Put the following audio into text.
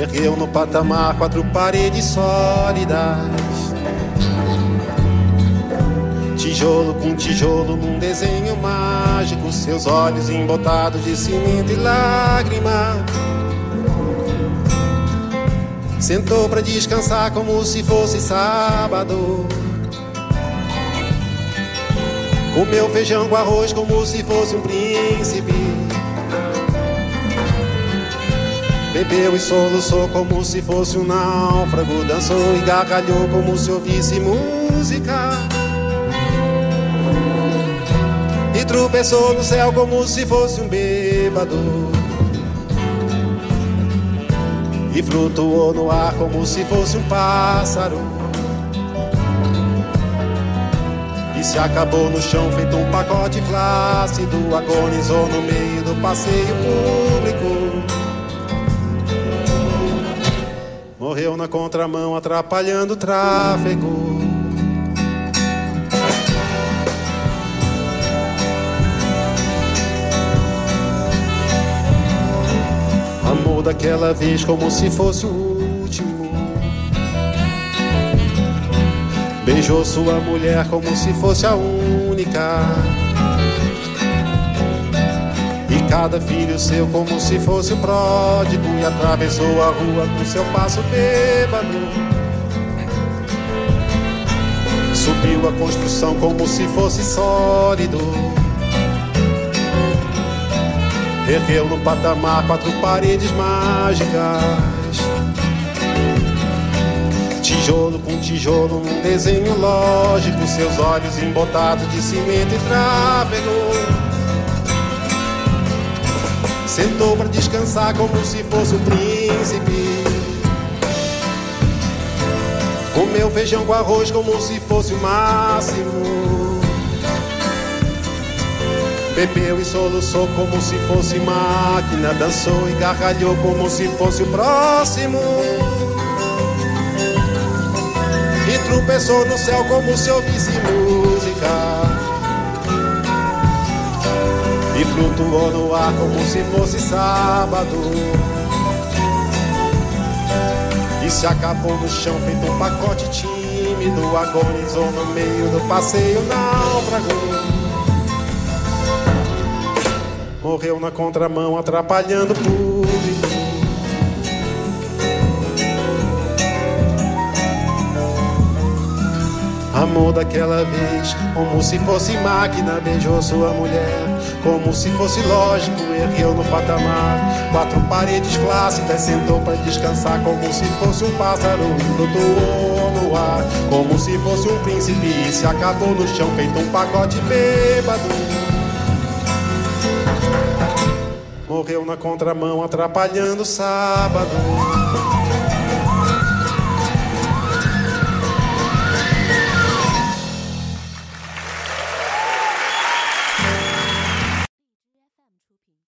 Ergueu no patamar quatro paredes sólidas. Tijolo com tijolo num desenho mágico. Seus olhos embotados de cimento e lágrima. Sentou para descansar como se fosse sábado. Comeu feijão com arroz como se fosse um príncipe. Bebeu e soluçou como se fosse um náufrago. Dançou e gargalhou como se ouvisse música. E tropeçou no céu como se fosse um bêbado. E flutuou no ar como se fosse um pássaro. E se acabou no chão feito um pacote flácido Agonizou no meio do passeio público Morreu na contramão atrapalhando o tráfego Amor daquela vez como se fosse o Beijou sua mulher como se fosse a única. Cada filho seu como se fosse o pródigo. E atravessou a rua com seu passo bêbado. Subiu a construção como se fosse sólido. Ergueu no patamar quatro paredes mágicas. Tijolo com tijolo num desenho lógico, seus olhos embotados de cimento e tráfego. Sentou para descansar como se fosse um príncipe. Comeu feijão com arroz como se fosse o máximo. Bebeu e soluçou como se fosse máquina. Dançou e gargalhou como se fosse o próximo. E tropeçou no céu como se ouvisse música E flutuou no ar como se fosse sábado. E se acabou no chão feito um pacote tímido Agonizou no meio do passeio náufrago. Morreu na contramão atrapalhando o Amor daquela vez, como se fosse máquina, beijou sua mulher. Como se fosse lógico, ergueu no patamar. Quatro paredes flácidas, sentou para descansar. Como se fosse um pássaro, flutuou no ar. Como se fosse um príncipe, e se acabou no chão, feito um pacote bêbado. Morreu na contramão, atrapalhando o sábado.